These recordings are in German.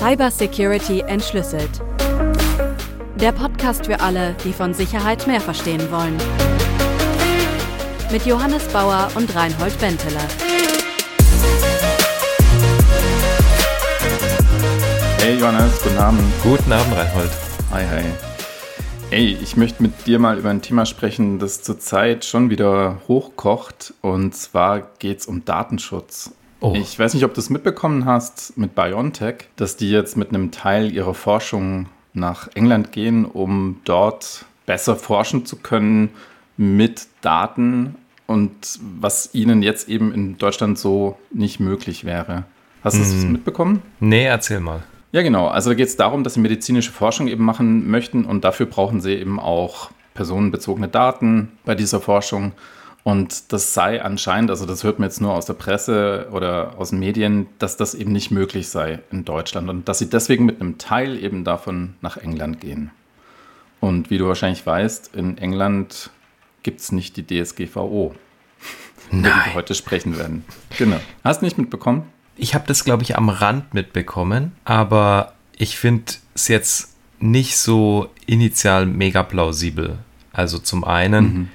Cybersecurity entschlüsselt. Der Podcast für alle, die von Sicherheit mehr verstehen wollen. Mit Johannes Bauer und Reinhold Benteler. Hey Johannes, guten Abend. Guten Abend, Reinhold. Hi, hi. Ey, ich möchte mit dir mal über ein Thema sprechen, das zurzeit schon wieder hochkocht. Und zwar geht es um Datenschutz. Oh. Ich weiß nicht, ob du es mitbekommen hast mit BioNTech, dass die jetzt mit einem Teil ihrer Forschung nach England gehen, um dort besser forschen zu können mit Daten und was ihnen jetzt eben in Deutschland so nicht möglich wäre. Hast du es hm. mitbekommen? Nee, erzähl mal. Ja, genau. Also da geht es darum, dass sie medizinische Forschung eben machen möchten und dafür brauchen sie eben auch personenbezogene Daten bei dieser Forschung. Und das sei anscheinend, also das hört man jetzt nur aus der Presse oder aus den Medien, dass das eben nicht möglich sei in Deutschland und dass sie deswegen mit einem Teil eben davon nach England gehen. Und wie du wahrscheinlich weißt, in England gibt es nicht die DSGVO, über die wir heute sprechen werden. Genau. Hast du nicht mitbekommen? Ich habe das, glaube ich, am Rand mitbekommen, aber ich finde es jetzt nicht so initial mega plausibel. Also zum einen mhm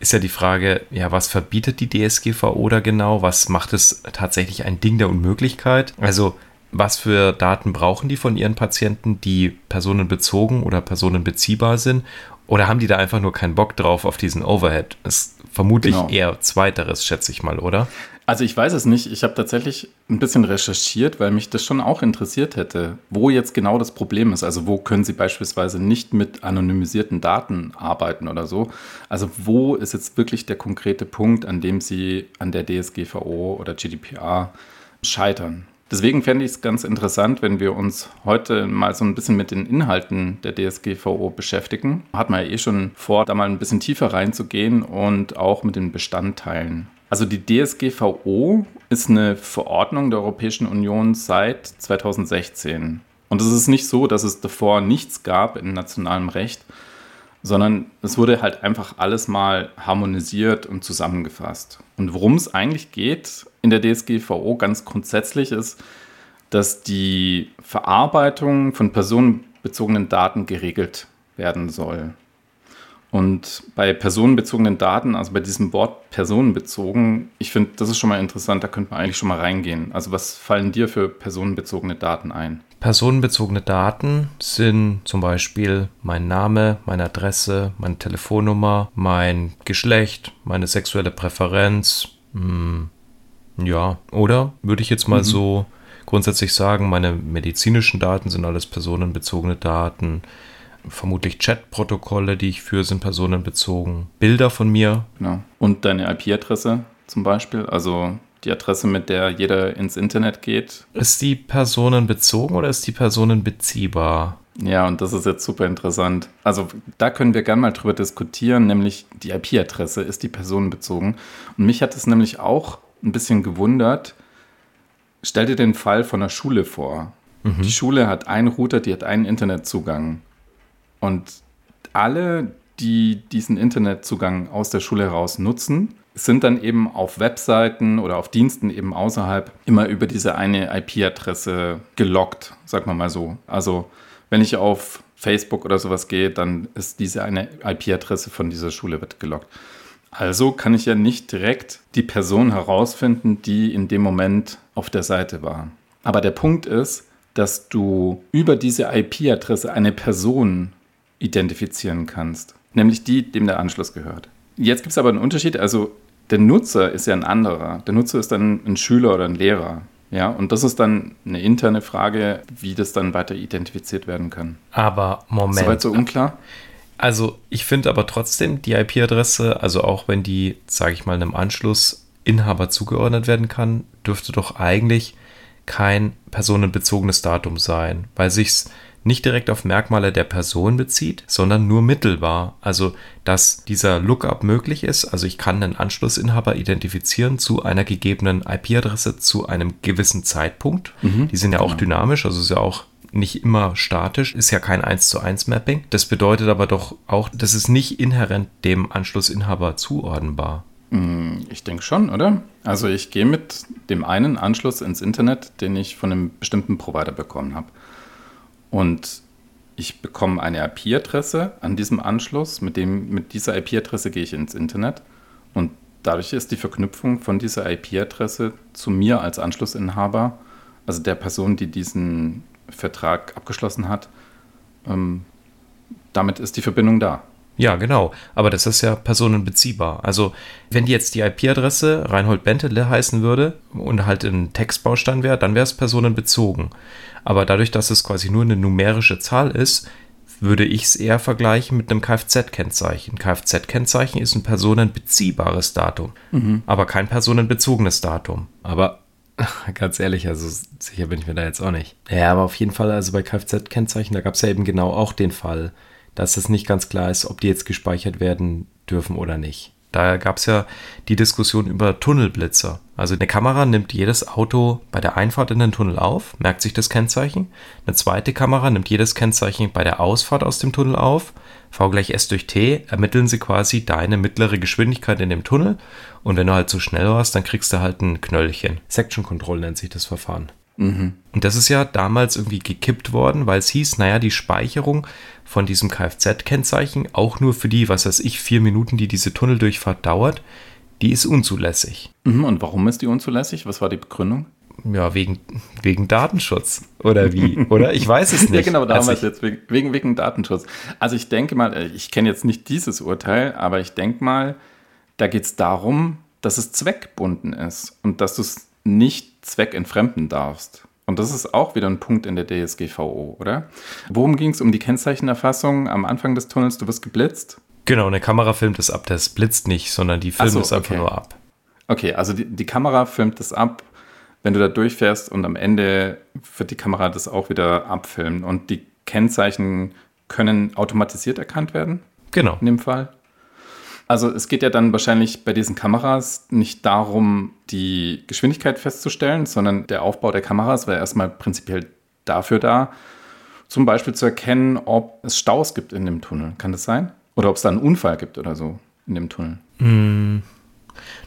ist ja die Frage, ja, was verbietet die DSGVO da genau? Was macht es tatsächlich ein Ding der Unmöglichkeit? Also, was für Daten brauchen die von ihren Patienten, die personenbezogen oder personenbeziehbar sind? Oder haben die da einfach nur keinen Bock drauf auf diesen Overhead? Das ist vermutlich genau. eher zweiteres, schätze ich mal, oder? Also ich weiß es nicht. Ich habe tatsächlich ein bisschen recherchiert, weil mich das schon auch interessiert hätte, wo jetzt genau das Problem ist. Also wo können Sie beispielsweise nicht mit anonymisierten Daten arbeiten oder so. Also wo ist jetzt wirklich der konkrete Punkt, an dem Sie an der DSGVO oder GDPR scheitern? Deswegen fände ich es ganz interessant, wenn wir uns heute mal so ein bisschen mit den Inhalten der DSGVO beschäftigen. Hat man ja eh schon vor, da mal ein bisschen tiefer reinzugehen und auch mit den Bestandteilen. Also die DSGVO ist eine Verordnung der Europäischen Union seit 2016. Und es ist nicht so, dass es davor nichts gab in nationalem Recht, sondern es wurde halt einfach alles mal harmonisiert und zusammengefasst. Und worum es eigentlich geht in der DSGVO ganz grundsätzlich ist, dass die Verarbeitung von personenbezogenen Daten geregelt werden soll. Und bei personenbezogenen Daten, also bei diesem Wort personenbezogen, ich finde, das ist schon mal interessant, da könnte man eigentlich schon mal reingehen. Also was fallen dir für personenbezogene Daten ein? Personenbezogene Daten sind zum Beispiel mein Name, meine Adresse, meine Telefonnummer, mein Geschlecht, meine sexuelle Präferenz. Hm, ja, oder würde ich jetzt mal mhm. so grundsätzlich sagen, meine medizinischen Daten sind alles personenbezogene Daten vermutlich Chatprotokolle, die ich führe, sind personenbezogen. Bilder von mir. Genau. Und deine IP-Adresse zum Beispiel, also die Adresse, mit der jeder ins Internet geht. Ist die personenbezogen oder ist die personenbeziehbar? Ja, und das ist jetzt super interessant. Also da können wir gerne mal drüber diskutieren, nämlich die IP-Adresse, ist die personenbezogen? Und mich hat es nämlich auch ein bisschen gewundert. Stell dir den Fall von der Schule vor. Mhm. Die Schule hat einen Router, die hat einen Internetzugang. Und alle, die diesen Internetzugang aus der Schule heraus nutzen, sind dann eben auf Webseiten oder auf Diensten eben außerhalb immer über diese eine IP-Adresse gelockt, sagen wir mal so. Also wenn ich auf Facebook oder sowas gehe, dann ist diese eine IP-Adresse von dieser Schule wird gelockt. Also kann ich ja nicht direkt die Person herausfinden, die in dem Moment auf der Seite war. Aber der Punkt ist, dass du über diese IP-Adresse eine Person identifizieren kannst, nämlich die, dem der Anschluss gehört. Jetzt gibt es aber einen Unterschied, also der Nutzer ist ja ein anderer. Der Nutzer ist dann ein Schüler oder ein Lehrer. Ja, und das ist dann eine interne Frage, wie das dann weiter identifiziert werden kann. Aber Moment. Soweit so unklar? Also, ich finde aber trotzdem die IP-Adresse, also auch wenn die, sage ich mal, einem Anschlussinhaber zugeordnet werden kann, dürfte doch eigentlich kein personenbezogenes Datum sein, weil sich's nicht direkt auf Merkmale der Person bezieht, sondern nur mittelbar. Also, dass dieser Lookup möglich ist. Also, ich kann einen Anschlussinhaber identifizieren zu einer gegebenen IP-Adresse zu einem gewissen Zeitpunkt. Mhm, Die sind ja genau. auch dynamisch, also ist ja auch nicht immer statisch, ist ja kein 1 zu 1 Mapping. Das bedeutet aber doch auch, das ist nicht inhärent dem Anschlussinhaber zuordnenbar. Hm, ich denke schon, oder? Also ich gehe mit dem einen Anschluss ins Internet, den ich von einem bestimmten Provider bekommen habe. Und ich bekomme eine IP-Adresse an diesem Anschluss. Mit, dem, mit dieser IP-Adresse gehe ich ins Internet. Und dadurch ist die Verknüpfung von dieser IP-Adresse zu mir als Anschlussinhaber, also der Person, die diesen Vertrag abgeschlossen hat, ähm, damit ist die Verbindung da. Ja, genau. Aber das ist ja personenbeziehbar. Also, wenn die jetzt die IP-Adresse Reinhold Bentele heißen würde und halt ein Textbaustein wäre, dann wäre es personenbezogen. Aber dadurch, dass es quasi nur eine numerische Zahl ist, würde ich es eher vergleichen mit einem Kfz-Kennzeichen. Kfz-Kennzeichen ist ein personenbeziehbares Datum, mhm. aber kein personenbezogenes Datum. Aber ganz ehrlich, also sicher bin ich mir da jetzt auch nicht. Ja, aber auf jeden Fall, also bei Kfz-Kennzeichen, da gab es ja eben genau auch den Fall, dass es nicht ganz klar ist, ob die jetzt gespeichert werden dürfen oder nicht. Da gab es ja die Diskussion über Tunnelblitzer. Also eine Kamera nimmt jedes Auto bei der Einfahrt in den Tunnel auf, merkt sich das Kennzeichen. Eine zweite Kamera nimmt jedes Kennzeichen bei der Ausfahrt aus dem Tunnel auf. V gleich S durch T ermitteln sie quasi deine mittlere Geschwindigkeit in dem Tunnel. Und wenn du halt zu so schnell warst, dann kriegst du halt ein Knöllchen. Section Control nennt sich das Verfahren. Mhm. Und das ist ja damals irgendwie gekippt worden, weil es hieß, naja, die Speicherung von diesem Kfz-Kennzeichen, auch nur für die, was weiß ich, vier Minuten, die diese Tunneldurchfahrt dauert, die ist unzulässig. Mhm, und warum ist die unzulässig? Was war die Begründung? Ja, wegen, wegen Datenschutz. Oder wie? Oder? Ich weiß es nicht. ja, genau, da haben wir es jetzt. Wegen, wegen Datenschutz. Also ich denke mal, äh, ich kenne jetzt nicht dieses Urteil, aber ich denke mal, da geht es darum, dass es zweckbunden ist und dass du es nicht zweckentfremden darfst. Und das ist auch wieder ein Punkt in der DSGVO, oder? Worum ging es um die Kennzeichenerfassung am Anfang des Tunnels? Du wirst geblitzt? Genau, eine Kamera filmt es ab. Das blitzt nicht, sondern die filmt so, es einfach okay. nur ab. Okay, also die, die Kamera filmt es ab, wenn du da durchfährst und am Ende wird die Kamera das auch wieder abfilmen. Und die Kennzeichen können automatisiert erkannt werden? Genau. In dem Fall? Also es geht ja dann wahrscheinlich bei diesen Kameras nicht darum, die Geschwindigkeit festzustellen, sondern der Aufbau der Kameras wäre erstmal prinzipiell dafür da, zum Beispiel zu erkennen, ob es Staus gibt in dem Tunnel. Kann das sein? Oder ob es da einen Unfall gibt oder so in dem Tunnel. Mm,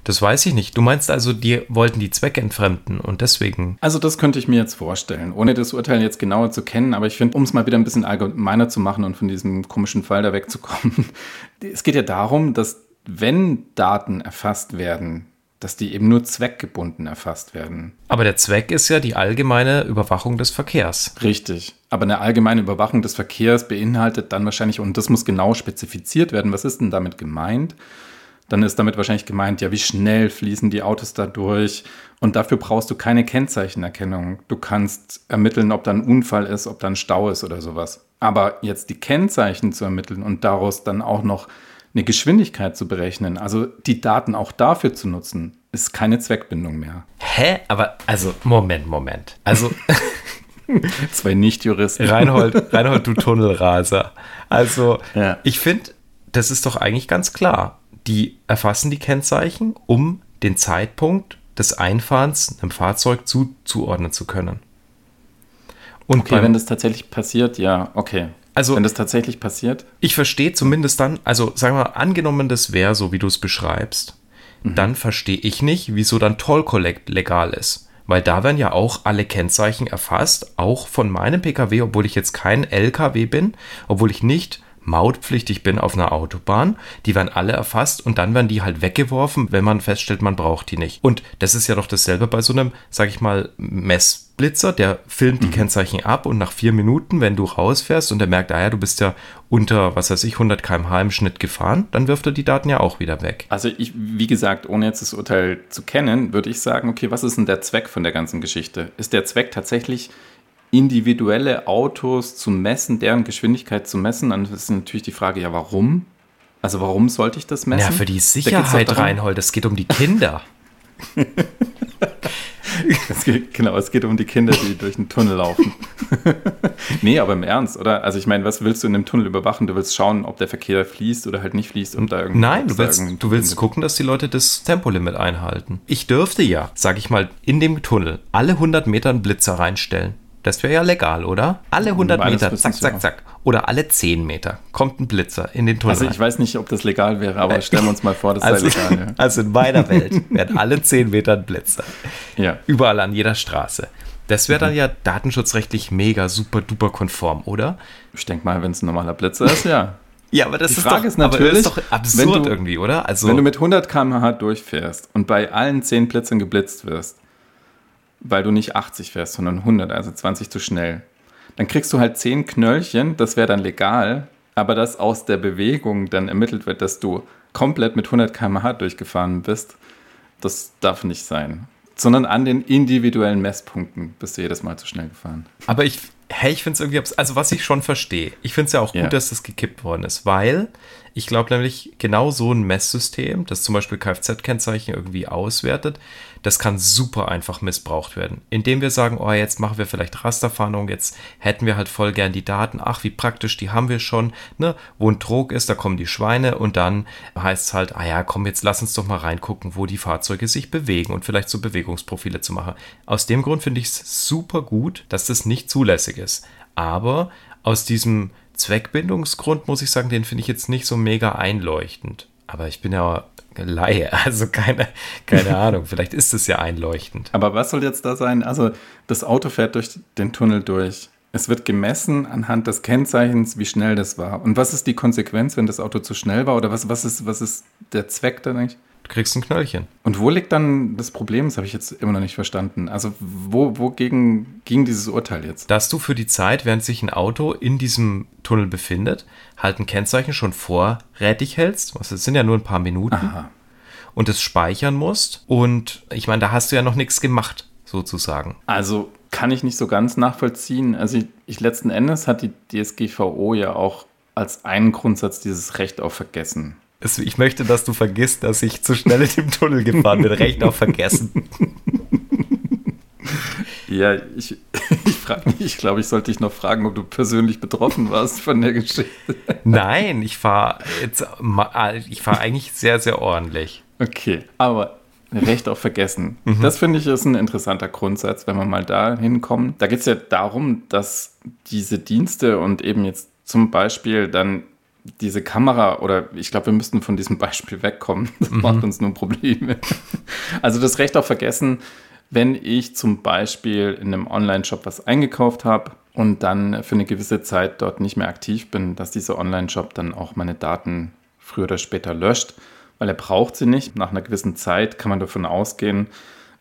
das weiß ich nicht. Du meinst also, die wollten die Zwecke entfremden und deswegen. Also, das könnte ich mir jetzt vorstellen, ohne das Urteil jetzt genauer zu kennen. Aber ich finde, um es mal wieder ein bisschen allgemeiner zu machen und von diesem komischen Fall da wegzukommen, es geht ja darum, dass wenn Daten erfasst werden, dass die eben nur zweckgebunden erfasst werden. Aber der Zweck ist ja die allgemeine Überwachung des Verkehrs. Richtig. Aber eine allgemeine Überwachung des Verkehrs beinhaltet dann wahrscheinlich, und das muss genau spezifiziert werden, was ist denn damit gemeint? Dann ist damit wahrscheinlich gemeint, ja, wie schnell fließen die Autos da durch. Und dafür brauchst du keine Kennzeichenerkennung. Du kannst ermitteln, ob da ein Unfall ist, ob da ein Stau ist oder sowas. Aber jetzt die Kennzeichen zu ermitteln und daraus dann auch noch eine Geschwindigkeit zu berechnen, also die Daten auch dafür zu nutzen, ist keine Zweckbindung mehr. Hä? Aber, also, Moment, Moment. Also. Zwei Nicht-Juristen. Reinhold, Reinhold, du Tunnelraser. Also, ja. ich finde, das ist doch eigentlich ganz klar die erfassen die Kennzeichen, um den Zeitpunkt des Einfahrens einem Fahrzeug zuzuordnen zu können. Und okay, beim, wenn das tatsächlich passiert, ja, okay. Also, wenn das tatsächlich passiert. Ich verstehe zumindest dann, also sagen wir mal, angenommen, das wäre so, wie du es beschreibst, mhm. dann verstehe ich nicht, wieso dann Toll Collect legal ist. Weil da werden ja auch alle Kennzeichen erfasst, auch von meinem Pkw, obwohl ich jetzt kein LKW bin, obwohl ich nicht mautpflichtig bin auf einer Autobahn, die werden alle erfasst und dann werden die halt weggeworfen, wenn man feststellt, man braucht die nicht. Und das ist ja doch dasselbe bei so einem, sag ich mal, Messblitzer, der filmt die mhm. Kennzeichen ab und nach vier Minuten, wenn du rausfährst und er merkt, ah ja, du bist ja unter, was weiß ich, 100 km/h im Schnitt gefahren, dann wirft er die Daten ja auch wieder weg. Also ich, wie gesagt, ohne jetzt das Urteil zu kennen, würde ich sagen, okay, was ist denn der Zweck von der ganzen Geschichte? Ist der Zweck tatsächlich individuelle Autos zu messen, deren Geschwindigkeit zu messen, dann ist natürlich die Frage, ja, warum? Also warum sollte ich das messen? Ja, für die Sicherheit, Reinhold, es geht um die Kinder. es geht, genau, es geht um die Kinder, die durch den Tunnel laufen. nee, aber im Ernst, oder? Also ich meine, was willst du in dem Tunnel überwachen? Du willst schauen, ob der Verkehr fließt oder halt nicht fließt und da irgendwie. Nein, du willst, du willst gucken, dass die Leute das Tempolimit einhalten. Ich dürfte ja, sag ich mal, in dem Tunnel alle 100 Meter einen Blitzer reinstellen Das wäre ja legal, oder? Alle 100 Meines Meter, zack, zack, ja. zack. Oder alle 10 Meter kommt ein Blitzer in den Tunnel. Also ich weiß nicht, ob das legal wäre, aber stellen wir uns mal vor, das also, sei legal. also in meiner Welt wären alle 10 Meter ein Blitzer. Ja. ja. Überall an jeder Straße. Das wäre dann ja datenschutzrechtlich mega, super, duper konform, oder? Ich denke mal, wenn es ein normaler Blitzer ist, ja. Ja, aber das Die ist, Frage doch, ist natürlich, aber ist doch absurd du- irgendwie, oder? Also, Wenn du mit 100 km/h durchfährst und bei allen 10 Blitzern geblitzt wirst, weil du nicht 80 fährst, sondern 100, also 20 zu schnell, dann kriegst du halt 10 Knöllchen, das wäre dann legal, aber dass aus der Bewegung dann ermittelt wird, dass du komplett mit 100 km/h durchgefahren bist, das darf nicht sein. Sondern an den individuellen Messpunkten bist du jedes Mal zu schnell gefahren. Aber ich, hey, ich finde es irgendwie, also was ich schon verstehe, ich finde es ja auch Ja. gut, dass das gekippt worden ist, weil ich glaube nämlich, genau so ein Messsystem, das zum Beispiel Kfz-Kennzeichen irgendwie auswertet, das kann super einfach missbraucht werden. Indem wir sagen, oh, jetzt machen wir vielleicht Rasterfahndung, jetzt hätten wir halt voll gern die Daten, ach, wie praktisch, die haben wir schon, ne? Wo ein Trog ist, da kommen die Schweine und dann heißt es halt, ah ja, komm, jetzt lass uns doch mal reingucken, wo die Fahrzeuge sich bewegen und vielleicht so Bewegungsprofile zu machen. Aus dem Grund finde ich es super gut, dass das nicht zulässig ist. Aber aus diesem Zweckbindungsgrund muss ich sagen, den finde ich jetzt nicht so mega einleuchtend. Aber ich bin ja Laie, also keine, keine Ahnung, vielleicht ist es ja einleuchtend. Aber was soll jetzt da sein? Also das Auto fährt durch den Tunnel durch. Es wird gemessen anhand des Kennzeichens, wie schnell das war. Und was ist die Konsequenz, wenn das Auto zu schnell war? Oder was, was, ist, was ist der Zweck dann eigentlich? Du kriegst ein Knöllchen. Und wo liegt dann das Problem? Das habe ich jetzt immer noch nicht verstanden. Also wo, wogegen ging dieses Urteil jetzt? Dass du für die Zeit, während sich ein Auto in diesem Tunnel befindet, halt ein Kennzeichen schon vorrätig hältst. Das sind ja nur ein paar Minuten. Aha. Und es speichern musst. Und ich meine, da hast du ja noch nichts gemacht, sozusagen. Also kann ich nicht so ganz nachvollziehen. Also ich, ich letzten Endes hat die DSGVO ja auch als einen Grundsatz dieses Recht auf Vergessen. Ich möchte, dass du vergisst, dass ich zu schnell in dem Tunnel gefahren bin. Recht auf vergessen. Ja, ich, ich frage mich, ich glaube, ich sollte dich noch fragen, ob du persönlich betroffen warst von der Geschichte. Nein, ich fahre jetzt, ich fahre eigentlich sehr, sehr ordentlich. Okay, aber Recht auf Vergessen. Das finde ich ist ein interessanter Grundsatz, wenn wir mal da hinkommen. Da geht es ja darum, dass diese Dienste und eben jetzt zum Beispiel dann diese Kamera oder ich glaube, wir müssten von diesem Beispiel wegkommen. Das macht uns nur Probleme. Also das Recht auf Vergessen, wenn ich zum Beispiel in einem Online-Shop was eingekauft habe und dann für eine gewisse Zeit dort nicht mehr aktiv bin, dass dieser Online-Shop dann auch meine Daten früher oder später löscht, weil er braucht sie nicht. Nach einer gewissen Zeit kann man davon ausgehen,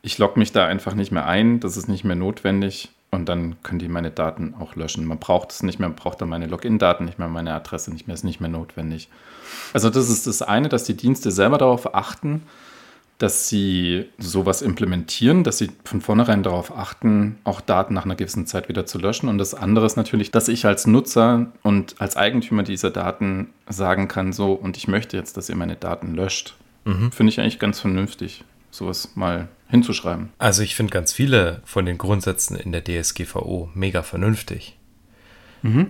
ich logge mich da einfach nicht mehr ein, das ist nicht mehr notwendig und dann können die meine Daten auch löschen. Man braucht es nicht mehr, man braucht dann meine Login-Daten nicht mehr, meine Adresse nicht mehr, ist nicht mehr notwendig. Also das ist das eine, dass die Dienste selber darauf achten, dass sie sowas implementieren, dass sie von vornherein darauf achten, auch Daten nach einer gewissen Zeit wieder zu löschen. Und das andere ist natürlich, dass ich als Nutzer und als Eigentümer dieser Daten sagen kann, so, und ich möchte jetzt, dass ihr meine Daten löscht. Finde ich eigentlich ganz vernünftig, sowas mal hinzuschreiben. Also ich finde ganz viele von den Grundsätzen in der DSGVO mega vernünftig.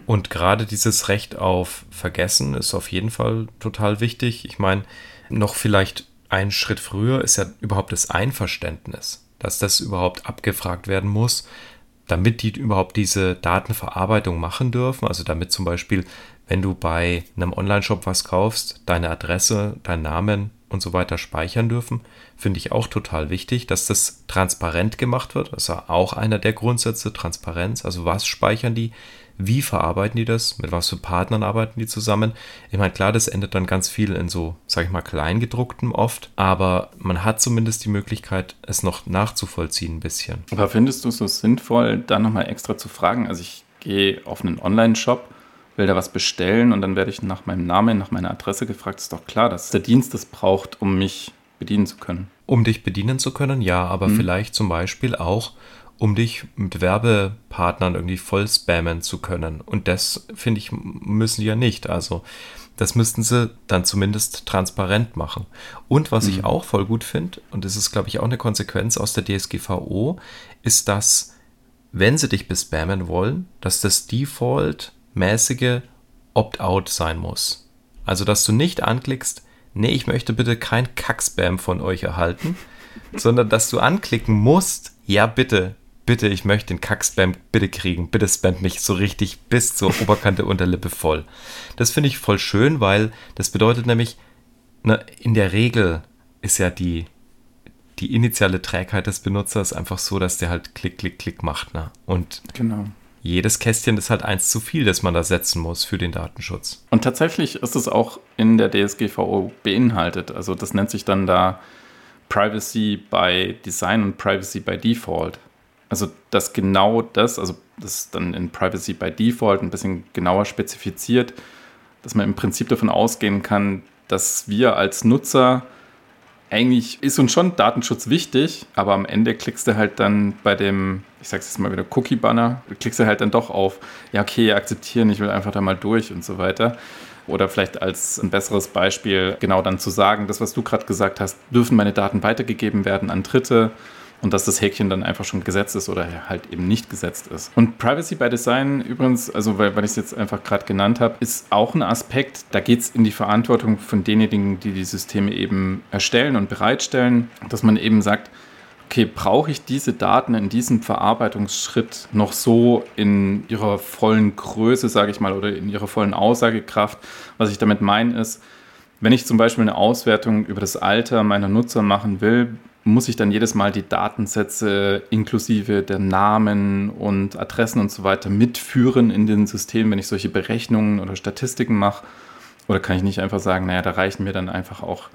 Und gerade dieses Recht auf Vergessen ist auf jeden Fall total wichtig. Ich meine, noch vielleicht einen Schritt früher ist ja überhaupt das Einverständnis, dass das überhaupt abgefragt werden muss, damit die überhaupt diese Datenverarbeitung machen dürfen. Also damit zum Beispiel, wenn du bei einem Online-Shop was kaufst, deine Adresse, deinen Namen und so weiter speichern dürfen, finde ich auch total wichtig, dass das transparent gemacht wird. Das ja auch einer der Grundsätze, Transparenz. Also was speichern die? Wie verarbeiten die das? Mit was für Partnern arbeiten die zusammen? Ich meine, klar, das endet dann ganz viel in so, sag ich mal, Kleingedrucktem oft, aber man hat zumindest die Möglichkeit, es noch nachzuvollziehen ein bisschen. Aber findest du es so sinnvoll, da nochmal extra zu fragen? Also ich gehe auf einen Online-Shop, will da was bestellen und dann werde ich nach meinem Namen, nach meiner Adresse gefragt. Ist doch klar, dass der Dienst das braucht, um mich bedienen zu können. Um dich bedienen zu können, ja, aber vielleicht zum Beispiel auch, um dich mit Werbepartnern irgendwie voll spammen zu können. Und das, finde ich, müssen die ja nicht. Also, das müssten sie dann zumindest transparent machen. Und was ich auch voll gut finde, und das ist, glaube ich, auch eine Konsequenz aus der DSGVO, ist, dass, wenn sie dich bespammen wollen, dass das Default-mäßige Opt-out sein muss. Also, dass du nicht anklickst, nee, ich möchte bitte kein Kack-Spam von euch erhalten, sondern dass du anklicken musst, ja bitte, bitte, ich möchte den Kack-Spam bitte kriegen. Bitte spamt mich so richtig bis zur Oberkante Unterlippe voll. Das finde ich voll schön, weil das bedeutet nämlich, ne, in der Regel ist ja die, die initiale Trägheit des Benutzers einfach so, dass der halt klick, klick, klick macht. Ne? Und genau. Jedes Kästchen ist halt eins zu viel, das man da setzen muss für den Datenschutz. Und tatsächlich ist es auch in der DSGVO beinhaltet. Also das nennt sich dann da Privacy by Design und Privacy by Default. Also dass genau das, also das ist dann in Privacy by Default ein bisschen genauer spezifiziert, dass man im Prinzip davon ausgehen kann, dass wir als Nutzer eigentlich ist uns schon Datenschutz wichtig, aber am Ende klickst du halt dann bei dem, ich sag's jetzt mal wieder, Cookie-Banner, klickst du halt dann doch auf, ja, okay, akzeptieren, ich will einfach da mal durch und so weiter. Oder vielleicht als ein besseres Beispiel genau dann zu sagen, das, was du gerade gesagt hast, dürfen meine Daten weitergegeben werden an Dritte und dass das Häkchen dann einfach schon gesetzt ist oder halt eben nicht gesetzt ist. Und Privacy by Design übrigens, also weil, weil ich es jetzt einfach gerade genannt habe, ist auch ein Aspekt, da geht es in die Verantwortung von denjenigen, die die Systeme eben erstellen und bereitstellen, dass man eben sagt, okay, brauche ich diese Daten in diesem Verarbeitungsschritt noch so in ihrer vollen Größe, sage ich mal, oder in ihrer vollen Aussagekraft? Was ich damit meine ist, wenn ich zum Beispiel eine Auswertung über das Alter meiner Nutzer machen will, muss ich dann jedes Mal die Datensätze inklusive der Namen und Adressen und so weiter mitführen in den System, wenn ich solche Berechnungen oder Statistiken mache? Oder kann ich nicht einfach sagen, naja, da reichen mir dann einfach auch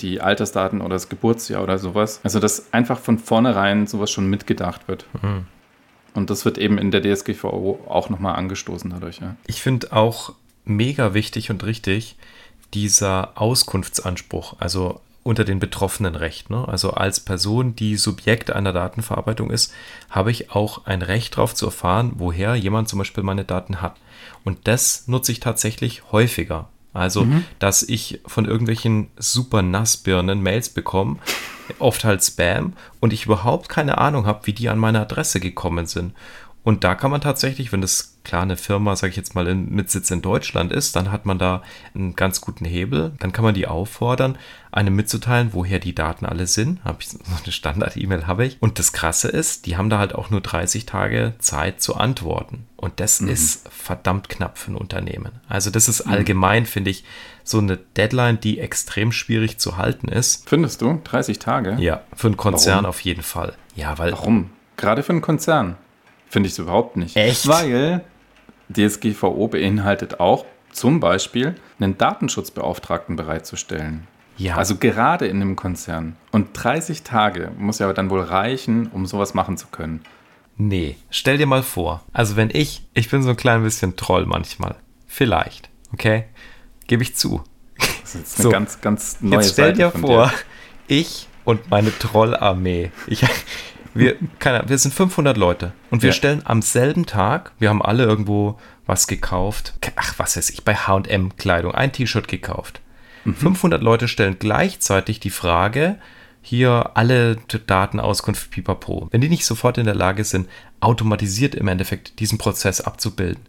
die Altersdaten oder das Geburtsjahr oder sowas? Also, dass einfach von vornherein sowas schon mitgedacht wird. Mhm. Und das wird eben in der DSGVO auch nochmal angestoßen dadurch. Ja. Ich finde auch mega wichtig und richtig dieser Auskunftsanspruch. Also unter den betroffenen Recht. Ne? Also als Person, die Subjekt einer Datenverarbeitung ist, habe ich auch ein Recht darauf zu erfahren, woher jemand zum Beispiel meine Daten hat. Und das nutze ich tatsächlich häufiger. Also, mhm. dass ich von irgendwelchen super Nassbirnen Mails bekomme, oft halt Spam, und ich überhaupt keine Ahnung habe, wie die an meine Adresse gekommen sind. Und da kann man tatsächlich, wenn das klar eine Firma, sage ich jetzt mal, in, mit Sitz in Deutschland ist, dann hat man da einen ganz guten Hebel. Dann kann man die auffordern, einem mitzuteilen, woher die Daten alle sind. Habe ich so eine Standard-E-Mail habe ich. Und das Krasse ist, die haben da halt auch nur 30 Tage Zeit zu antworten. Und das mhm. ist verdammt knapp für ein Unternehmen. Also das ist mhm. allgemein, finde ich, so eine Deadline, die extrem schwierig zu halten ist. Findest du? 30 Tage? Ja, für einen Konzern Warum? auf jeden Fall. Ja, weil. Warum? Gerade für einen Konzern? Finde ich es überhaupt nicht. Echt? Weil DSGVO beinhaltet auch zum Beispiel einen Datenschutzbeauftragten bereitzustellen. Ja. Also gerade in einem Konzern. Und 30 Tage muss ja dann wohl reichen, um sowas machen zu können. Nee, stell dir mal vor. Also wenn ich, ich bin so ein klein bisschen Troll manchmal. Vielleicht, okay? Gebe ich zu. Das ist jetzt eine so, ganz, ganz neue Jetzt stell Seite dir vor, dir. ich und meine Trollarmee. Ich, wir, keine, wir sind 500 Leute und wir ja. stellen am selben Tag, wir haben alle irgendwo was gekauft. Ach, was weiß ich, bei HM Kleidung, ein T-Shirt gekauft. Mhm. 500 Leute stellen gleichzeitig die Frage, hier alle Datenauskunft pipapo. Wenn die nicht sofort in der Lage sind, automatisiert im Endeffekt diesen Prozess abzubilden,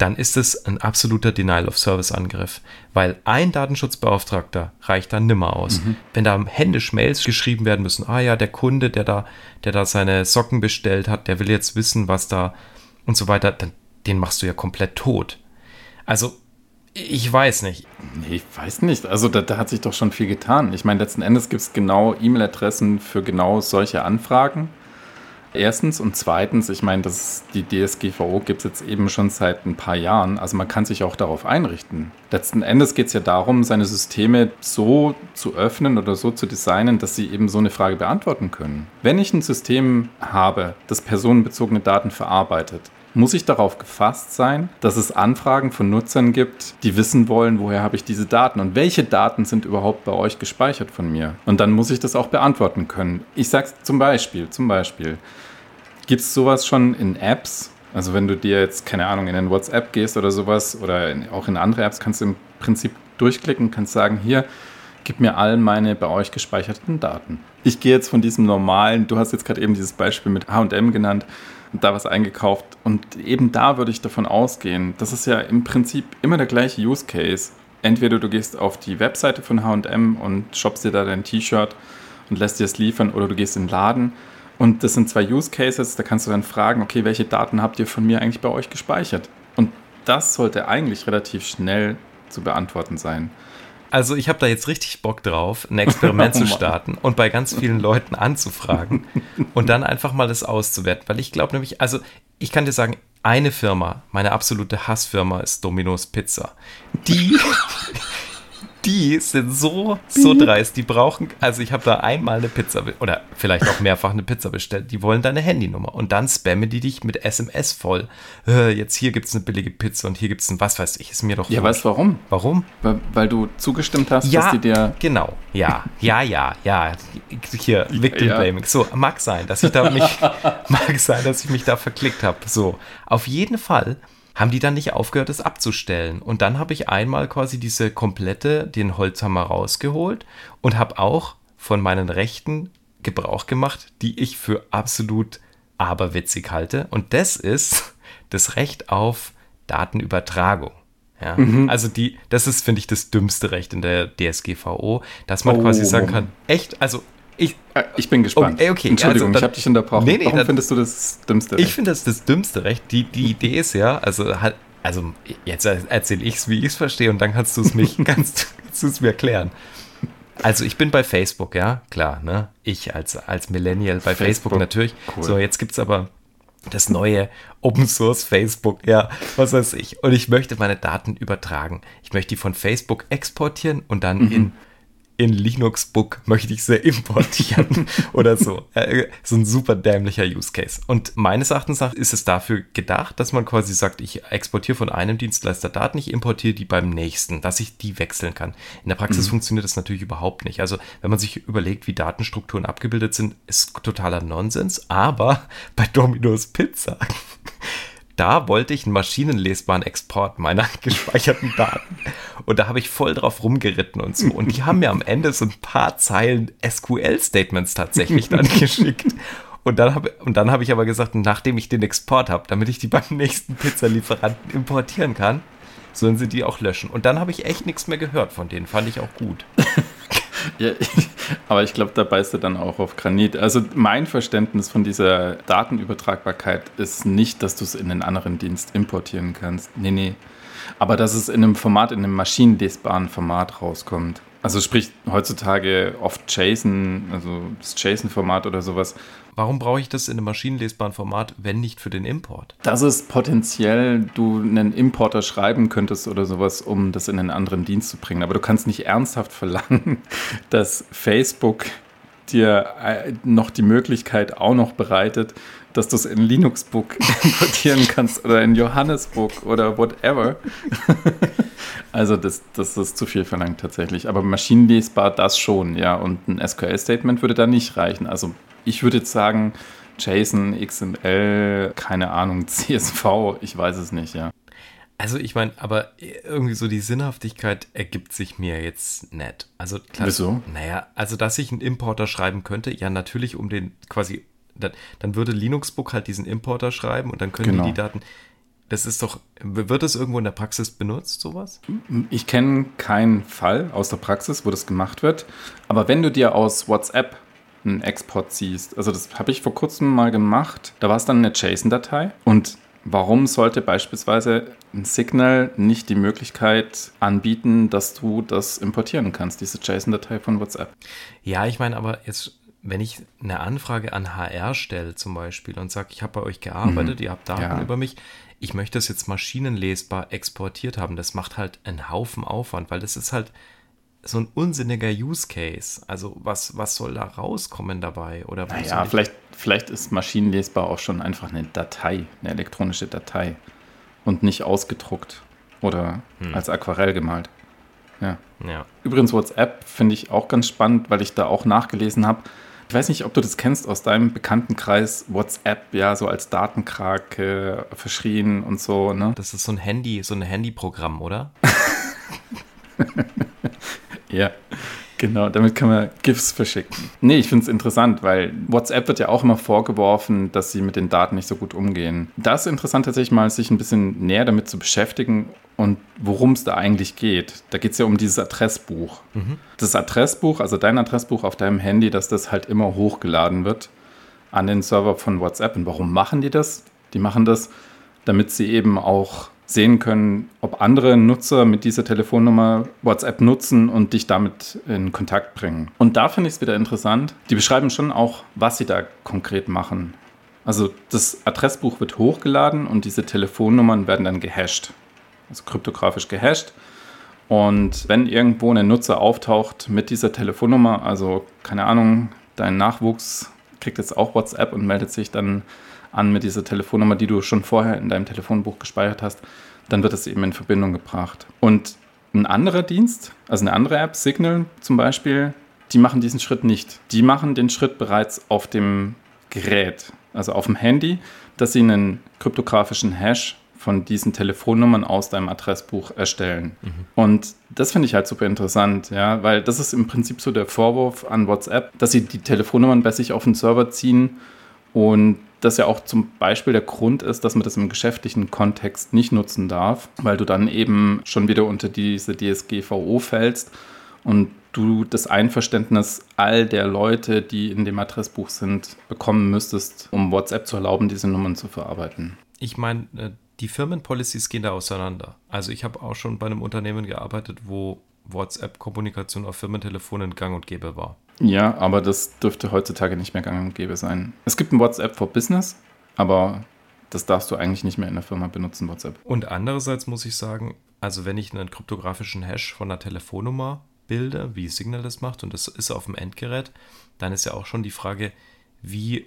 dann ist es ein absoluter Denial-of-Service-Angriff, weil ein Datenschutzbeauftragter reicht dann nimmer aus. Mhm. Wenn da händisch Mails geschrieben werden müssen, ah ja, der Kunde, der da, der da seine Socken bestellt hat, der will jetzt wissen, was da und so weiter, dann, den machst du ja komplett tot. Also, ich weiß nicht. Nee, ich weiß nicht. Also da, da hat sich doch schon viel getan. Ich meine, letzten Endes gibt es genau E-Mail-Adressen für genau solche Anfragen. Erstens und zweitens, ich meine, das, die DSGVO gibt es jetzt eben schon seit ein paar Jahren. Also man kann sich auch darauf einrichten. Letzten Endes geht es ja darum, seine Systeme so zu öffnen oder so zu designen, dass sie eben so eine Frage beantworten können. Wenn ich ein System habe, das personenbezogene Daten verarbeitet, muss ich darauf gefasst sein, dass es Anfragen von Nutzern gibt, die wissen wollen, woher habe ich diese Daten und welche Daten sind überhaupt bei euch gespeichert von mir. Und dann muss ich das auch beantworten können. Ich sage zum Beispiel, zum Beispiel, gibt es sowas schon in Apps? Also wenn du dir jetzt, keine Ahnung, in den WhatsApp gehst oder sowas oder in, auch in andere Apps, kannst du im Prinzip durchklicken, kannst sagen, hier, gib mir all meine bei euch gespeicherten Daten. Ich gehe jetzt von diesem normalen, du hast jetzt gerade eben dieses Beispiel mit H&M genannt, und da was eingekauft. Und eben da würde ich davon ausgehen, das ist ja im Prinzip immer der gleiche Use Case. Entweder du gehst auf die Webseite von HM und shoppst dir da dein T-Shirt und lässt dir es liefern, oder du gehst in den Laden Und das sind zwei Use Cases, da kannst du dann fragen, okay, welche Daten habt ihr von mir eigentlich bei euch gespeichert? Und das sollte eigentlich relativ schnell zu beantworten sein. Also ich habe da jetzt richtig Bock drauf, ein Experiment zu starten und bei ganz vielen Leuten anzufragen und dann einfach mal das auszuwerten, weil ich glaube nämlich, also ich kann dir sagen, eine Firma, meine absolute Hassfirma ist Domino's Pizza. Die die sind so, so dreist. Die brauchen, also ich habe da einmal eine Pizza oder vielleicht auch mehrfach eine Pizza bestellt. Die wollen deine Handynummer und dann spammen die dich mit SMS voll. Äh, jetzt hier gibt es eine billige Pizza und hier gibt es ein, was weiß ich, ist mir doch. Ja, weißt du warum? Warum? Weil, weil, du zugestimmt hast, ja, dass die dir. Genau, ja, ja, ja, ja. Hier, Victim ja. Blaming. So, mag sein, dass ich da mich, mag sein, dass ich mich da verklickt habe. So, auf jeden Fall haben die dann nicht aufgehört, es abzustellen. Und dann habe ich einmal quasi diese komplette, den Holzhammer rausgeholt und habe auch von meinen Rechten Gebrauch gemacht, die ich für absolut aberwitzig halte. Und das ist das Recht auf Datenübertragung. Ja, mhm. Also die, das ist, finde ich, das dümmste Recht in der DSGVO, dass man oh, quasi sagen kann, echt, also ich, äh, ich bin gespannt. Okay, okay. Entschuldigung, also, dann, ich habe dich unterbrochen. Nee, nee, Warum dann, findest du das dümmste Recht? Ich finde das das dümmste Recht. Die, die Idee ist ja, also also jetzt erzähle ich es, wie ich es verstehe, und dann kannst du es mich, kannst, kannst du es mir erklären. Also ich bin bei Facebook, ja, klar, ne? Ich als, als Millennial bei Facebook, Facebook natürlich. Cool. So, jetzt gibt es aber das neue Open Source Facebook, ja, was weiß ich. Und ich möchte meine Daten übertragen. Ich möchte die von Facebook exportieren und dann mhm. in in Linux-Book möchte ich sie importieren oder so. Äh, so ein super dämlicher Use Case. Und meines Erachtens ist es dafür gedacht, dass man quasi sagt, ich exportiere von einem Dienstleister Daten, ich importiere die beim nächsten, dass ich die wechseln kann. In der Praxis mhm. funktioniert das natürlich überhaupt nicht. Also wenn man sich überlegt, wie Datenstrukturen abgebildet sind, ist totaler Nonsens. Aber bei Domino's Pizza da wollte ich einen maschinenlesbaren Export meiner gespeicherten Daten. Und da habe ich voll drauf rumgeritten und so. Und die haben mir am Ende so ein paar Zeilen SQL-Statements tatsächlich dann geschickt. Und dann habe hab ich aber gesagt, nachdem ich den Export habe, damit ich die beim nächsten Pizzalieferanten importieren kann, sollen sie die auch löschen. Und dann habe ich echt nichts mehr gehört von denen. Fand ich auch gut. Ja, aber ich glaube, da beißt du dann auch auf Granit. Also mein Verständnis von dieser Datenübertragbarkeit ist nicht, dass du es in einen anderen Dienst importieren kannst. Nee, nee. Aber dass es in einem Format, in einem maschinenlesbaren Format rauskommt. Also sprich heutzutage oft JSON, also das JSON-Format oder sowas. Warum brauche ich das in einem maschinenlesbaren Format, wenn nicht für den Import? Dass es potenziell du einen Importer schreiben könntest oder sowas, um das in einen anderen Dienst zu bringen. Aber du kannst nicht ernsthaft verlangen, dass Facebook dir äh, noch die Möglichkeit auch noch bereitet, dass du es in Linux-Book importieren kannst oder in Johannesburg oder whatever. also das, das ist zu viel verlangt tatsächlich. Aber maschinenlesbar das schon, ja. Und ein SQL-Statement würde da nicht reichen. Also ich würde jetzt sagen, JSON, XML, keine Ahnung, CSV, ich weiß es nicht, ja. Also ich meine, aber irgendwie so die Sinnhaftigkeit ergibt sich mir jetzt nicht. Also klar, Wieso? Naja, also dass ich einen Importer schreiben könnte, ja natürlich um den quasi, dann, dann würde Linuxbook halt diesen Importer schreiben und dann können genau. die die Daten. Das ist doch, wird das irgendwo in der Praxis benutzt, sowas? Ich kenne keinen Fall aus der Praxis, wo das gemacht wird. Aber wenn du dir aus WhatsApp einen Export ziehst, also das habe ich vor kurzem mal gemacht, da war es dann eine JSON-Datei und Warum sollte beispielsweise ein Signal nicht die Möglichkeit anbieten, dass du das importieren kannst, diese JSON-Datei von WhatsApp? Ja, ich meine, aber jetzt, wenn ich eine Anfrage an HR stelle zum Beispiel und sage, ich habe bei euch gearbeitet, mhm. ihr habt Daten ja. über mich, ich möchte das jetzt maschinenlesbar exportiert haben, das macht halt einen Haufen Aufwand, weil das ist halt so ein unsinniger Use Case. Also was, was soll da rauskommen dabei? Oder naja, vielleicht, vielleicht ist maschinenlesbar auch schon einfach eine Datei, eine elektronische Datei und nicht ausgedruckt oder hm. als Aquarell gemalt. Ja. ja. Übrigens, WhatsApp finde ich auch ganz spannend, weil ich da auch nachgelesen habe. Ich weiß nicht, ob du das kennst aus deinem Bekanntenkreis, WhatsApp, ja, so als Datenkrake verschrien und so, ne? Das ist so ein Handy, so ein Handyprogramm, oder? Ja, genau, damit kann man GIFs verschicken. Nee, ich finde es interessant, weil WhatsApp wird ja auch immer vorgeworfen, dass sie mit den Daten nicht so gut umgehen. Das ist interessant tatsächlich mal, sich ein bisschen näher damit zu beschäftigen und worum es da eigentlich geht. Da geht es ja um dieses Adressbuch. Mhm. Das Adressbuch, also dein Adressbuch auf deinem Handy, dass das halt immer hochgeladen wird an den Server von WhatsApp. Und warum machen die das? Die machen das, damit sie eben auch sehen können, ob andere Nutzer mit dieser Telefonnummer WhatsApp nutzen und dich damit in Kontakt bringen. Und da finde ich es wieder interessant. Die beschreiben schon auch, was sie da konkret machen. Also das Adressbuch wird hochgeladen und diese Telefonnummern werden dann gehasht, also kryptografisch gehasht. Und wenn irgendwo ein Nutzer auftaucht mit dieser Telefonnummer, also keine Ahnung, dein Nachwuchs kriegt jetzt auch WhatsApp und meldet sich dann an mit dieser Telefonnummer, die du schon vorher in deinem Telefonbuch gespeichert hast, dann wird es eben in Verbindung gebracht. Und ein anderer Dienst, also eine andere App, Signal zum Beispiel, die machen diesen Schritt nicht. Die machen den Schritt bereits auf dem Gerät, also auf dem Handy, dass sie einen kryptografischen Hash von diesen Telefonnummern aus deinem Adressbuch erstellen. Mhm. Und das finde ich halt super interessant, ja, weil das ist im Prinzip so der Vorwurf an WhatsApp, dass sie die Telefonnummern bei sich auf den Server ziehen und das ja auch zum Beispiel der Grund ist, dass man das im geschäftlichen Kontext nicht nutzen darf, weil du dann eben schon wieder unter diese DSGVO fällst und du das Einverständnis all der Leute, die in dem Adressbuch sind, bekommen müsstest, um WhatsApp zu erlauben, diese Nummern zu verarbeiten. Ich meine, äh, die Firmenpolicies gehen da auseinander. Also ich habe auch schon bei einem Unternehmen gearbeitet, wo WhatsApp-Kommunikation auf Firmentelefonen gang und gäbe war. Ja, aber das dürfte heutzutage nicht mehr gang und gäbe sein. Es gibt ein WhatsApp for Business, aber das darfst du eigentlich nicht mehr in der Firma benutzen, WhatsApp. Und andererseits muss ich sagen, also wenn ich einen kryptografischen Hash von einer Telefonnummer bilde, wie Signal das macht, und das ist auf dem Endgerät, dann ist ja auch schon die Frage, wie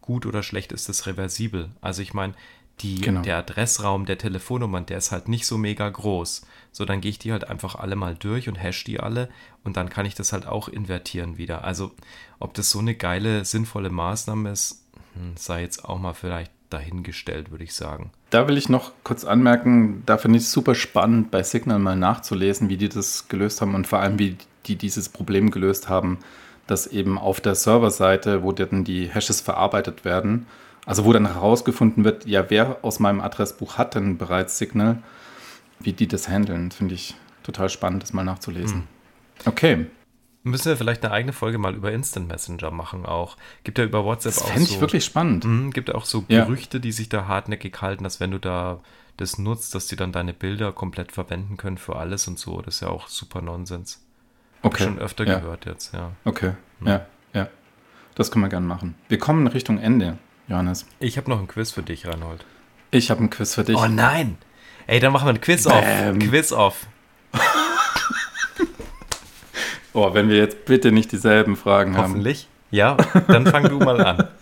gut oder schlecht ist das reversibel? Also ich meine, die, genau. der Adressraum der Telefonnummern, der ist halt nicht so mega groß. So, dann gehe ich die halt einfach alle mal durch und hash die alle und dann kann ich das halt auch invertieren wieder. Also, ob das so eine geile, sinnvolle Maßnahme ist, hm, sei jetzt auch mal vielleicht dahingestellt, würde ich sagen. Da will ich noch kurz anmerken, da finde ich es super spannend, bei Signal mal nachzulesen, wie die das gelöst haben und vor allem, wie die dieses Problem gelöst haben, dass eben auf der Serverseite, wo dann die Hashes verarbeitet werden, also wo dann herausgefunden wird, ja, wer aus meinem Adressbuch hat denn bereits Signal, wie die das handeln, finde ich total spannend, das mal nachzulesen. Mhm. Okay. Müssen wir vielleicht eine eigene Folge mal über Instant Messenger machen auch. Gibt ja über WhatsApp das auch so. ich wirklich spannend. Mh, gibt auch so ja. Gerüchte, die sich da hartnäckig halten, dass wenn du da das nutzt, dass die dann deine Bilder komplett verwenden können für alles und so. Das ist ja auch super Nonsens. Okay. Hab ich schon öfter ja. gehört jetzt, ja. Okay, mhm. ja, ja. Das können wir gerne machen. Wir kommen Richtung Ende. Johannes. Ich habe noch ein Quiz für dich, Reinhold. Ich habe ein Quiz für dich. Oh nein! Ey, dann machen wir ein Quiz off. Quiz off. oh, wenn wir jetzt bitte nicht dieselben Fragen haben. Hoffentlich. Ja, dann fang du mal an.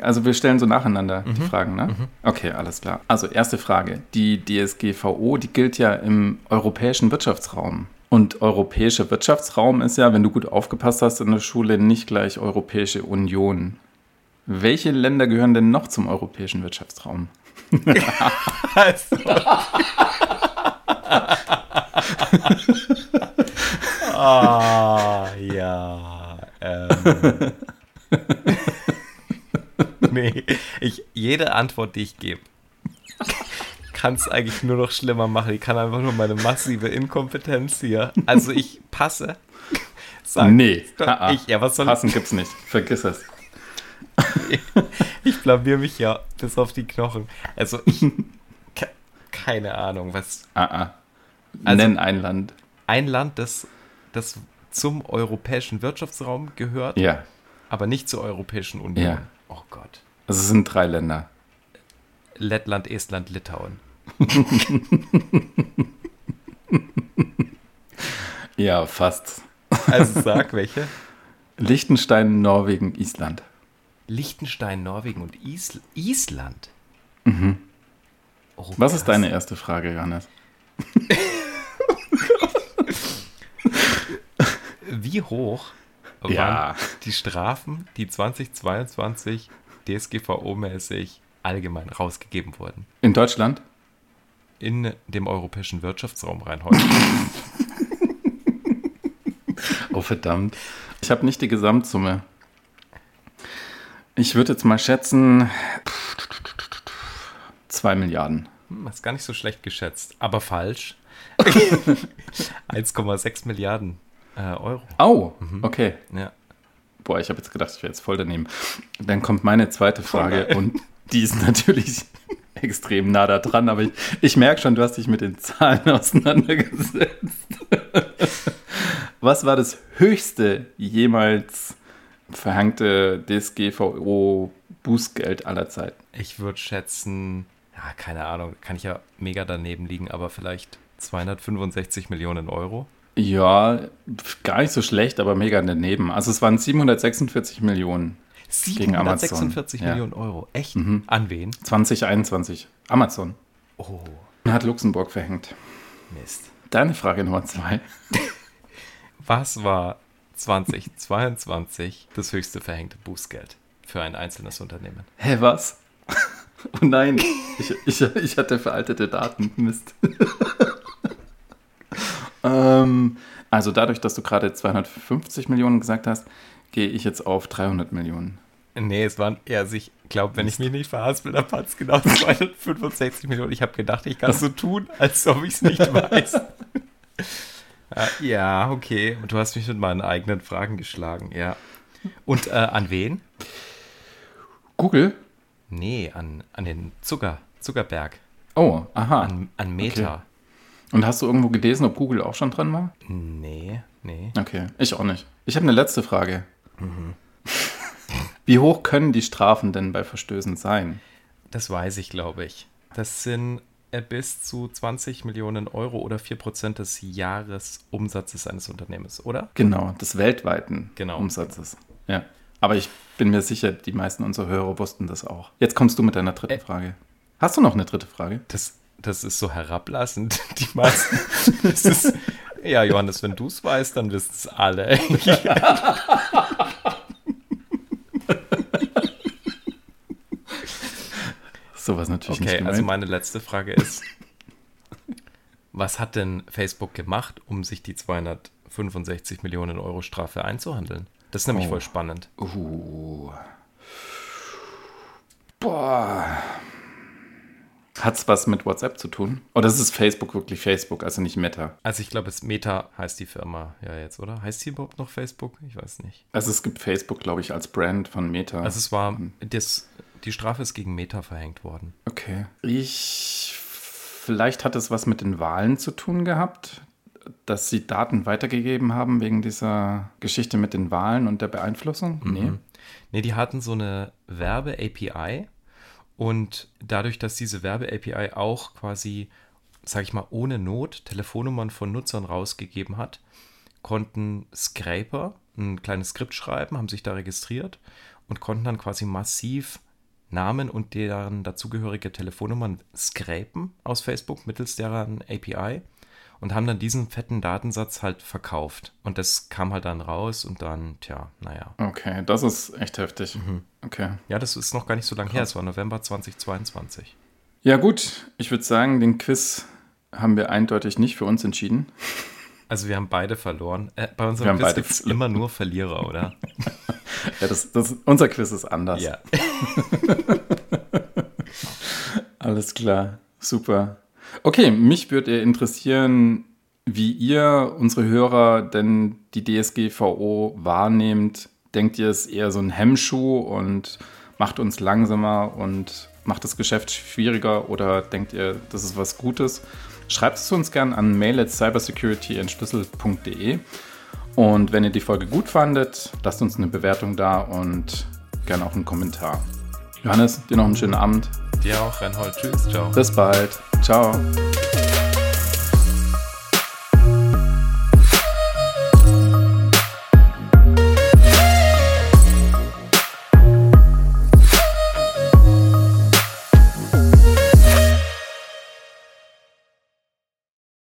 Also wir stellen so nacheinander mhm. die Fragen, ne? Mhm. Okay, alles klar. Also erste Frage. Die DSGVO, die gilt ja im europäischen Wirtschaftsraum. Und europäischer Wirtschaftsraum ist ja, wenn du gut aufgepasst hast in der Schule, nicht gleich Europäische Union. Welche Länder gehören denn noch zum europäischen Wirtschaftsraum? also. ah, ja. Ähm. nee, ich, jede Antwort, die ich gebe, kann es eigentlich nur noch schlimmer machen. Ich kann einfach nur meine massive Inkompetenz hier. Also ich passe. Sag, nee, ich, ja, was soll Passen gibt's nicht. Vergiss es. ich blamier mich ja bis auf die Knochen. Also ich, keine Ahnung, was. Ah, ah. Also, Nenn ein Land. Ein Land, das, das zum europäischen Wirtschaftsraum gehört, ja. aber nicht zur Europäischen Union. Ja. Oh Gott. Also es sind drei Länder. Lettland, Estland, Litauen. ja, fast. Also sag welche. Liechtenstein, Norwegen, Island. Liechtenstein, Norwegen und Isl Island. Mhm. Oh, Was ist deine erste Frage, Johannes? Wie hoch ja. waren die Strafen, die 2022 DSGVO-mäßig allgemein rausgegeben wurden? In Deutschland? In dem europäischen Wirtschaftsraum rein heute. oh verdammt. Ich habe nicht die Gesamtsumme. Ich würde jetzt mal schätzen, 2 Milliarden. Ist gar nicht so schlecht geschätzt, aber falsch. 1,6 Milliarden äh, Euro. Oh, mhm. okay. Ja. boah, ich habe jetzt gedacht, ich wäre jetzt voll daneben. Dann kommt meine zweite Frage oh und die ist natürlich extrem nah da dran, aber ich, ich merke schon, du hast dich mit den Zahlen auseinandergesetzt. Was war das höchste jemals verhängte DSGVO-Bußgeld aller Zeiten? Ich würde schätzen, ja, keine Ahnung, kann ich ja mega daneben liegen, aber vielleicht 265 Millionen Euro. Ja, gar nicht so schlecht, aber mega daneben. Also es waren 746 Millionen. 746 Millionen ja. Euro. Echt? Mhm. An wen? 2021. Amazon. Oh. Hat Luxemburg verhängt. Mist. Deine Frage Nummer zwei. Was war 2022 das höchste verhängte Bußgeld für ein einzelnes Unternehmen? Hä, was? Oh nein, ich, ich, ich hatte veraltete Daten. Mist. ähm, also dadurch, dass du gerade 250 Millionen gesagt hast, gehe ich jetzt auf 300 Millionen. Nee, es waren eher, also ich glaube, wenn ich mich nicht verhaspel, dann waren es genau 265 Millionen. Ich habe gedacht, ich kann so tun, als ob ich es nicht weiß. Ja, okay. Und du hast mich mit meinen eigenen Fragen geschlagen, ja. Und äh, an wen? Google? Nee, an, an den Zucker, Zuckerberg. Oh, aha. An, an Meta. Okay. Und hast du irgendwo gelesen, ob Google auch schon dran war? Nee, nee. Okay, ich auch nicht. Ich habe eine letzte Frage. Mhm. Wie hoch können die Strafen denn bei Verstößen sein? Das weiß ich, glaube ich. Das sind äh, bis zu 20 Millionen Euro oder 4% des Jahresumsatzes eines Unternehmens, oder? Genau, des weltweiten genau. Umsatzes. Ja. Aber ich bin mir sicher, die meisten unserer Hörer wussten das auch. Jetzt kommst du mit deiner dritten äh, Frage. Hast du noch eine dritte Frage? Das, das ist so herablassend. Die meisten. ist, ja, Johannes, wenn du es weißt, dann wissen es alle. Sowas natürlich okay, nicht. Okay, also meine letzte Frage ist: Was hat denn Facebook gemacht, um sich die 265 Millionen Euro Strafe einzuhandeln? Das ist nämlich oh. voll spannend. Uh. Boah. Hat es was mit WhatsApp zu tun? Oder ist es Facebook wirklich Facebook, also nicht Meta? Also ich glaube, es Meta heißt die Firma ja jetzt, oder? Heißt sie überhaupt noch Facebook? Ich weiß nicht. Also es gibt Facebook, glaube ich, als Brand von Meta. Also es war, das, die Strafe ist gegen Meta verhängt worden. Okay. Ich, vielleicht hat es was mit den Wahlen zu tun gehabt dass sie Daten weitergegeben haben wegen dieser Geschichte mit den Wahlen und der Beeinflussung? Mhm. Nee. Nee, die hatten so eine Werbe-API und dadurch, dass diese Werbe-API auch quasi, sag ich mal, ohne Not Telefonnummern von Nutzern rausgegeben hat, konnten Scraper ein kleines Skript schreiben, haben sich da registriert und konnten dann quasi massiv Namen und deren dazugehörige Telefonnummern scrapen aus Facebook mittels deren API und haben dann diesen fetten Datensatz halt verkauft. Und das kam halt dann raus und dann, tja, naja. Okay, das ist echt heftig. Mhm. Okay. Ja, das ist noch gar nicht so lange her. Es war November 2022. Ja, gut. Ich würde sagen, den Quiz haben wir eindeutig nicht für uns entschieden. Also wir haben beide verloren. Äh, bei unserem Quiz gibt es immer nur Verlierer, oder? ja, das, das, unser Quiz ist anders. Ja. Alles klar. Super. Okay, mich würde interessieren, wie ihr, unsere Hörer, denn die DSGVO wahrnehmt. Denkt ihr, es ist eher so ein Hemmschuh und macht uns langsamer und macht das Geschäft schwieriger oder denkt ihr, das ist was Gutes? Schreibt es uns gerne an mail at cybersecurityentschlüssel.de und wenn ihr die Folge gut fandet, lasst uns eine Bewertung da und gerne auch einen Kommentar. Johannes, dir noch einen schönen Abend. Dir auch, Reinhold. Tschüss, ciao. Bis bald. Ciao.